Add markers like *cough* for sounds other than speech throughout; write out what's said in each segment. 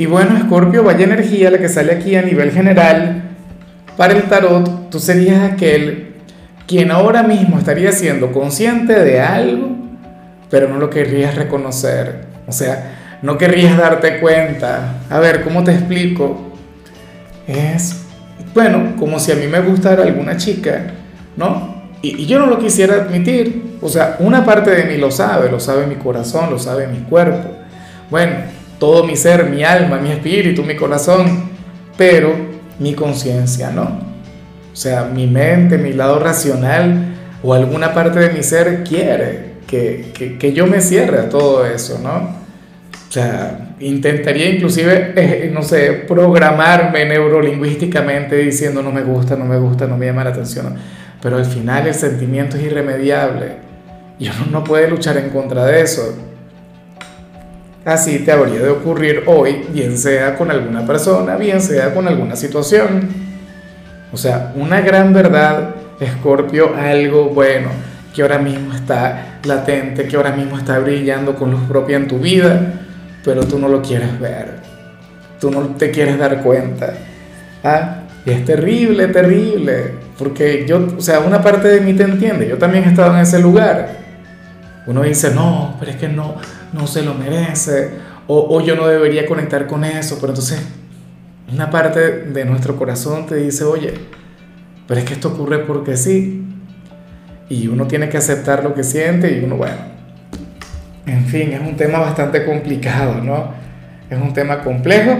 Y bueno, Scorpio, vaya energía la que sale aquí a nivel general. Para el tarot, tú serías aquel quien ahora mismo estaría siendo consciente de algo, pero no lo querrías reconocer. O sea, no querrías darte cuenta. A ver, ¿cómo te explico? Es, bueno, como si a mí me gustara alguna chica, ¿no? Y, y, yo no lo quisiera admitir. O sea, una parte de mí lo sabe, lo sabe mi corazón, lo sabe mi cuerpo. Bueno, todo mi ser, mi alma, mi espíritu, mi corazón, pero mi conciencia, ¿no? O sea, mi mente, mi lado racional o alguna parte de mi ser quiere que, que, que yo me cierre a todo eso, ¿no? O sea, intentaría inclusive, eh, no sé, programarme neurolingüísticamente diciendo no me gusta, no me gusta, no me llama la atención. Pero al final el sentimiento es irremediable y uno no puede luchar en contra de eso. Así te habría de ocurrir hoy, bien sea con alguna persona, bien sea con alguna situación. O sea, una gran verdad, Escorpio, algo bueno, que ahora mismo está latente, que ahora mismo está brillando con luz propia en tu vida, pero tú no lo quieres ver, tú no te quieres dar cuenta. ¿Ah? Es terrible, terrible, porque yo, o sea, una parte de mí te entiende, yo también he estado en ese lugar. Uno dice, no, pero es que no, no se lo merece, o, yo no debería conectar con eso, pero entonces una parte de nuestro corazón te dice, oye, pero es que esto ocurre porque sí, y uno tiene que aceptar lo que siente y uno, bueno, en fin, es un tema bastante complicado, ¿no? Es un tema complejo.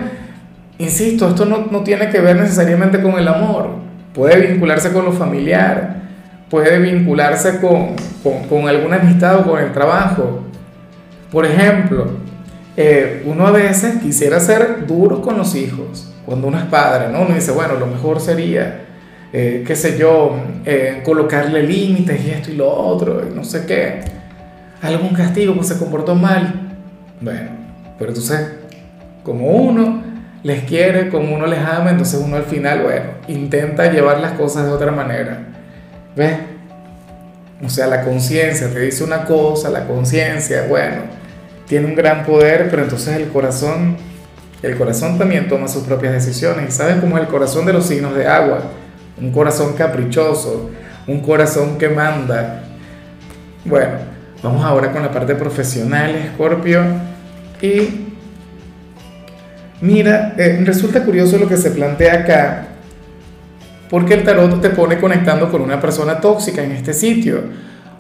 Insisto, esto no, no tiene que ver necesariamente con el amor, puede vincularse con lo familiar, puede vincularse con, con, con alguna amistad o con el trabajo, por ejemplo, eh, uno a veces quisiera ser duro con los hijos, cuando uno es padre, ¿no? Uno dice, bueno, lo mejor sería, eh, qué sé yo, eh, colocarle límites y esto y lo otro, y no sé qué. Algún castigo, pues se comportó mal. Bueno, pero entonces, como uno les quiere, como uno les ama, entonces uno al final, bueno, intenta llevar las cosas de otra manera. ¿Ves? O sea, la conciencia te dice una cosa, la conciencia, bueno, tiene un gran poder, pero entonces el corazón, el corazón también toma sus propias decisiones. ¿Y sabes cómo es el corazón de los signos de agua? Un corazón caprichoso, un corazón que manda. Bueno, vamos ahora con la parte profesional, Scorpio. Y mira, eh, resulta curioso lo que se plantea acá, porque el tarot te pone conectando con una persona tóxica en este sitio,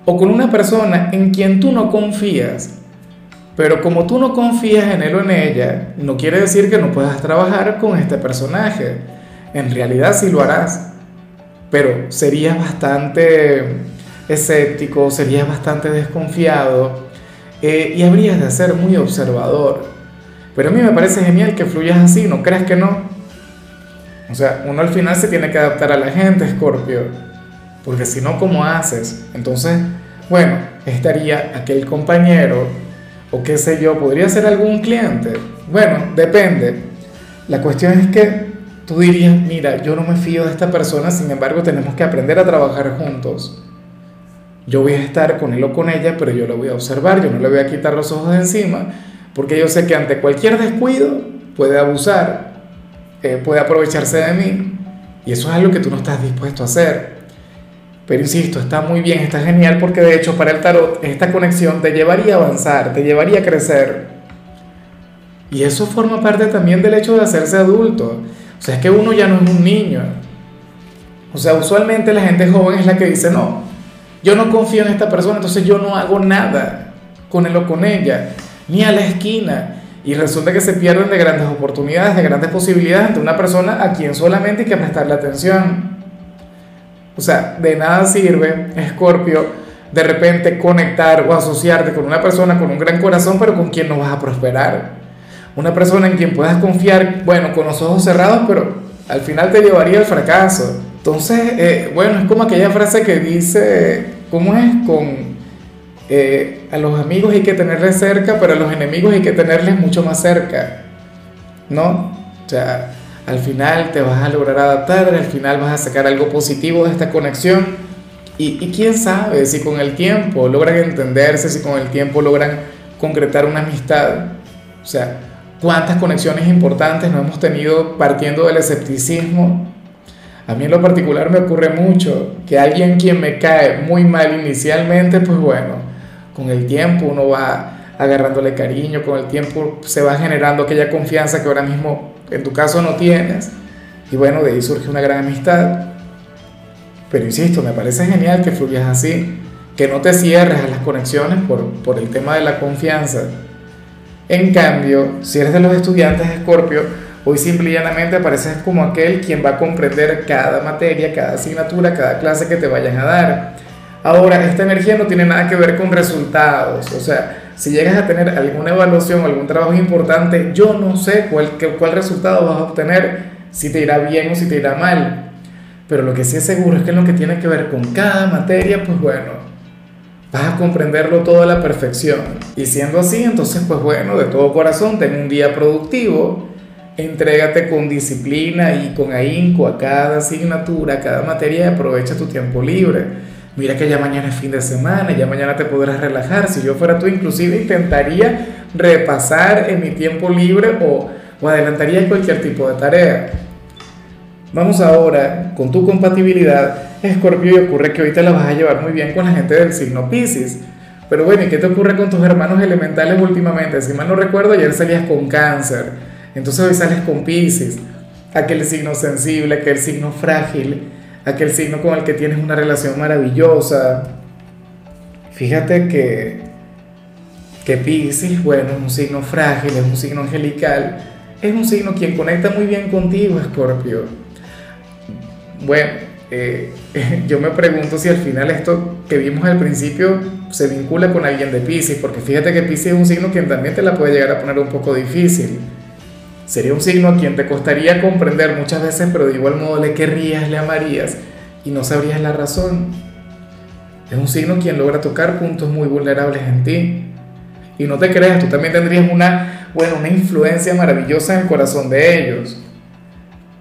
o con una persona en quien tú no confías pero como tú no confías en él o en ella, no quiere decir que no puedas trabajar con este personaje. En realidad sí lo harás, pero serías bastante escéptico, serías bastante desconfiado eh, y habrías de ser muy observador. Pero a mí me parece genial que fluyas así, ¿no crees que no? O sea, uno al final se tiene que adaptar a la gente, Scorpio, porque si no, ¿cómo haces? Entonces, bueno, estaría aquel compañero o qué sé yo, podría ser algún cliente. Bueno, depende. La cuestión es que tú dirías, mira, yo no me fío de esta persona, sin embargo tenemos que aprender a trabajar juntos. Yo voy a estar con él o con ella, pero yo lo voy a observar, yo no le voy a quitar los ojos de encima, porque yo sé que ante cualquier descuido puede abusar, eh, puede aprovecharse de mí, y eso es algo que tú no estás dispuesto a hacer. Pero insisto, está muy bien, está genial porque de hecho para el tarot esta conexión te llevaría a avanzar, te llevaría a crecer. Y eso forma parte también del hecho de hacerse adulto. O sea, es que uno ya no es un niño. O sea, usualmente la gente joven es la que dice, no, yo no confío en esta persona, entonces yo no hago nada con él o con ella, ni a la esquina. Y resulta que se pierden de grandes oportunidades, de grandes posibilidades ante una persona a quien solamente hay que prestarle atención. O sea, de nada sirve, Escorpio, de repente conectar o asociarte con una persona con un gran corazón, pero con quien no vas a prosperar. Una persona en quien puedas confiar, bueno, con los ojos cerrados, pero al final te llevaría al fracaso. Entonces, eh, bueno, es como aquella frase que dice, ¿cómo es? Con eh, a los amigos hay que tenerles cerca, pero a los enemigos hay que tenerles mucho más cerca, ¿no? O sea, al final te vas a lograr adaptar, al final vas a sacar algo positivo de esta conexión y, quién sabe si con el tiempo logran entenderse, si con el tiempo logran concretar una amistad. O sea, cuántas conexiones importantes no hemos tenido partiendo del escepticismo. A mí en lo particular me ocurre mucho que alguien quien me cae muy mal inicialmente, pues bueno, con el tiempo uno va agarrándole cariño, con el tiempo se va generando aquella confianza que ahora mismo en tu caso no tienes. Y bueno, de ahí surge una gran amistad. Pero insisto, me parece genial que fluyas así, que no te cierres a las conexiones por, por el tema de la confianza. En cambio, si eres de los estudiantes de Escorpio, hoy simple y como aquel quien va a comprender cada materia, cada asignatura, cada clase que te vayan a dar. Ahora, esta energía no tiene nada que ver con resultados, o sea, si llegas a tener alguna evaluación, algún trabajo importante, yo no sé cuál, cuál resultado vas a obtener, si te irá bien o si te irá mal. Pero lo que sí es seguro es que en lo que tiene que ver con cada materia, pues bueno, vas a comprenderlo todo a la perfección. Y siendo así, entonces, pues bueno, de todo corazón, ten un día productivo, entrégate con disciplina y con ahínco a cada asignatura, a cada materia y aprovecha tu tiempo libre. Mira que ya mañana es fin de semana, ya mañana te podrás relajar. Si yo fuera tú, inclusive intentaría repasar en mi tiempo libre o, o adelantaría cualquier tipo de tarea. Vamos ahora con tu compatibilidad Escorpio, y ocurre que te la vas a llevar muy bien con la gente del signo Pisces. Pero bueno, ¿y qué te ocurre con tus hermanos elementales últimamente? Si mal no recuerdo, ayer salías con cáncer, entonces hoy sales con Pisces, aquel signo sensible, aquel signo frágil, aquel signo con el que tienes una relación maravillosa. Fíjate que, que Pisces, bueno, es un signo frágil, es un signo angelical, es un signo quien conecta muy bien contigo, Escorpio. Bueno, eh, *laughs* yo me pregunto si al final esto que vimos al principio se vincula con alguien de Pisces, porque fíjate que Pisces es un signo quien también te la puede llegar a poner un poco difícil. Sería un signo a quien te costaría comprender muchas veces, pero de igual modo le querrías, le amarías y no sabrías la razón. Es un signo quien logra tocar puntos muy vulnerables en ti. Y no te creas, tú también tendrías una, bueno, una influencia maravillosa en el corazón de ellos.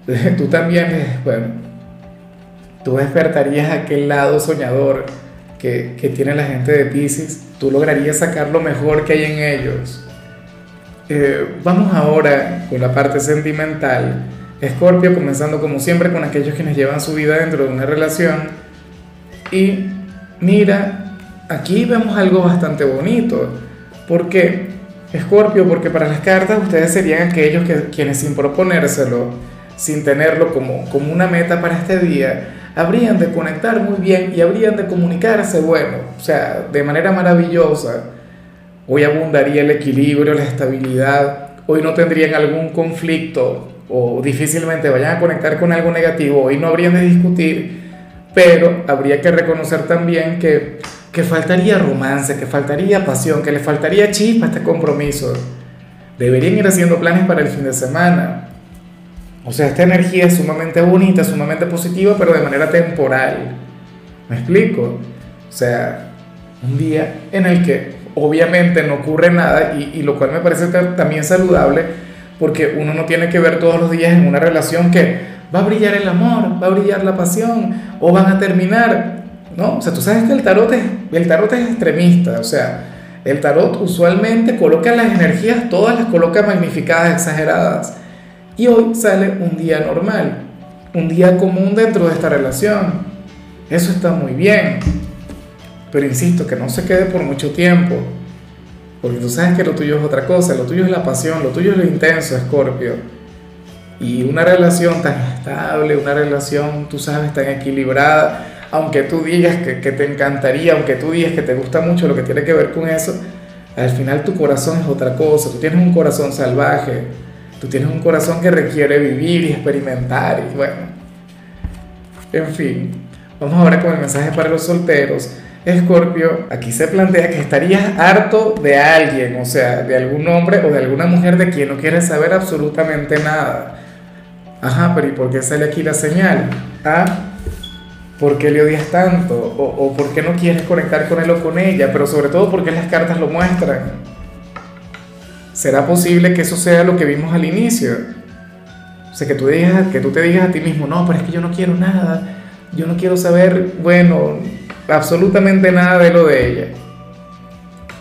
*laughs* Tú también, bueno, tú despertarías aquel lado soñador que, que, tiene la gente de Pisces, tú lograrías sacar lo mejor que hay en ellos. Eh, vamos ahora con la parte sentimental. Escorpio, comenzando como siempre con aquellos quienes llevan su vida dentro de una relación. Y mira, aquí vemos algo bastante bonito. ¿Por qué? Escorpio, porque para las cartas ustedes serían aquellos que, quienes sin proponérselo, sin tenerlo como, como una meta para este día, habrían de conectar muy bien y habrían de comunicarse, bueno, o sea, de manera maravillosa. Hoy abundaría el equilibrio, la estabilidad, hoy no tendrían algún conflicto o difícilmente vayan a conectar con algo negativo, hoy no habrían de discutir, pero habría que reconocer también que, que faltaría romance, que faltaría pasión, que le faltaría chispa a este compromiso. Deberían ir haciendo planes para el fin de semana, o sea, esta energía es sumamente bonita, sumamente positiva, pero de manera temporal. ¿Me explico? O sea, un día en el que obviamente no ocurre nada y, lo cual me parece también saludable porque uno no tiene que ver todos los días en una relación que va a brillar el amor, va a brillar la pasión o van a terminar. ¿no? O sea, tú sabes que el tarot es, el tarot es extremista, o sea, el tarot usualmente coloca las energías, todas las coloca magnificadas, exageradas. Y hoy sale un día normal, un día común dentro de esta relación. Eso está muy bien. Pero insisto, que no se quede por mucho tiempo. Porque tú sabes que lo tuyo es otra cosa, lo tuyo es la pasión, lo tuyo es lo intenso, Escorpio. Y una relación tan estable, una relación, tú sabes, tan equilibrada, aunque tú digas que, que, te encantaría, aunque tú digas que te gusta mucho lo que tiene que ver con eso, al final tu corazón es otra cosa, tú tienes un corazón salvaje, Tú tienes un corazón que requiere vivir y experimentar y bueno. En fin, vamos ahora con el mensaje para los solteros. Escorpio, aquí se plantea que estarías harto de alguien, o sea, de algún hombre o de alguna mujer de quien no quieres saber absolutamente nada. Ajá, pero ¿y por qué sale aquí la señal? Ah, ¿por qué le odias tanto? O, ¿por qué no quieres conectar con él o con ella? Pero sobre todo, ¿por qué las cartas lo muestran? ¿Será posible que eso sea lo que vimos al inicio? O sea, que tú, digas, que tú te digas a ti mismo, no, pero es que yo no quiero nada, yo no quiero saber, bueno, absolutamente nada de lo de ella.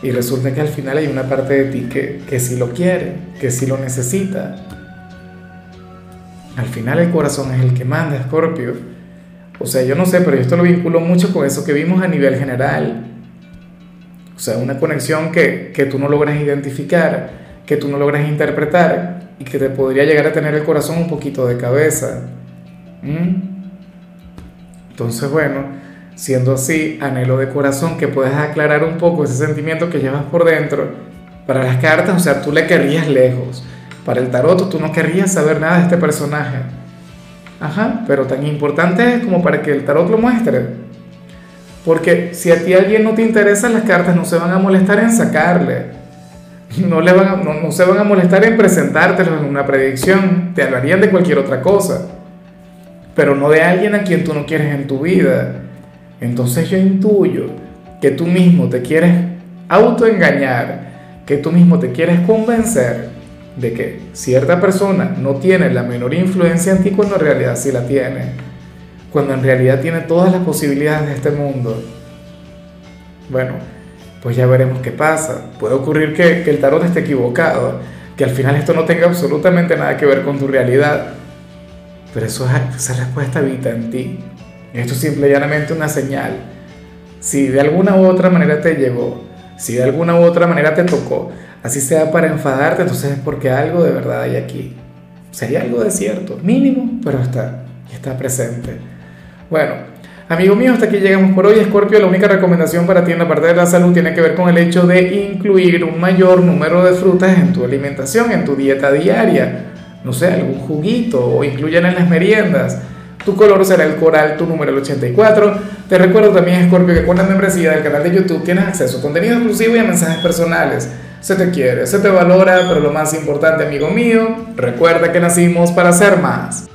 Y resulta que al final hay una parte de ti que, que sí lo quiere, que sí lo necesita. Al final el corazón es el que manda, Scorpio. O sea, yo no sé, pero yo esto lo vinculo mucho con eso que vimos a nivel general. O sea, una conexión que, que tú no logras identificar, que tú no logras interpretar y que te podría llegar a tener el corazón un poquito de cabeza. ¿Mm? Entonces, bueno, siendo así, anhelo de corazón que puedas aclarar un poco ese sentimiento que llevas por dentro. Para las cartas, o sea, tú le querrías lejos. Para el tarot, tú no querrías saber nada de este personaje. Ajá, pero tan importante es como para que el tarot lo muestre. Porque si a ti alguien no te interesa, las cartas no se van a molestar en sacarle. No, le van no, se van a molestar en presentártelo en una predicción. Te hablarían de cualquier otra cosa. Pero no de alguien a quien tú no quieres en tu vida. Entonces yo intuyo que tú mismo te quieres autoengañar, que tú mismo te quieres convencer de que cierta persona no tiene la menor influencia en ti cuando en realidad sí la tiene cuando en realidad tiene todas las posibilidades de este mundo. Bueno, pues ya veremos qué pasa. Puede ocurrir que, el tarot esté equivocado, que al final esto no tenga absolutamente nada que ver con tu realidad, pero eso, esa respuesta habita en ti. Esto es simple y llanamente una señal. Si de alguna u otra manera te llegó, si de alguna u otra manera te tocó, así sea para enfadarte, entonces es porque algo de verdad hay aquí. Sería algo de cierto, mínimo, pero está, está presente. Bueno, amigo mío, hasta aquí llegamos por hoy. Scorpio, la única recomendación para ti en la parte de la salud tiene que ver con el hecho de incluir un mayor número de frutas en tu alimentación, en tu dieta diaria. No sé, algún juguito o incluyan en las meriendas. Tu color será el coral, tu número el 84. Te recuerdo también, Scorpio, que con la membresía del canal de YouTube tienes acceso a contenido exclusivo y a mensajes personales. Se te quiere, se te valora, pero lo más importante, amigo mío, recuerda que nacimos para ser más.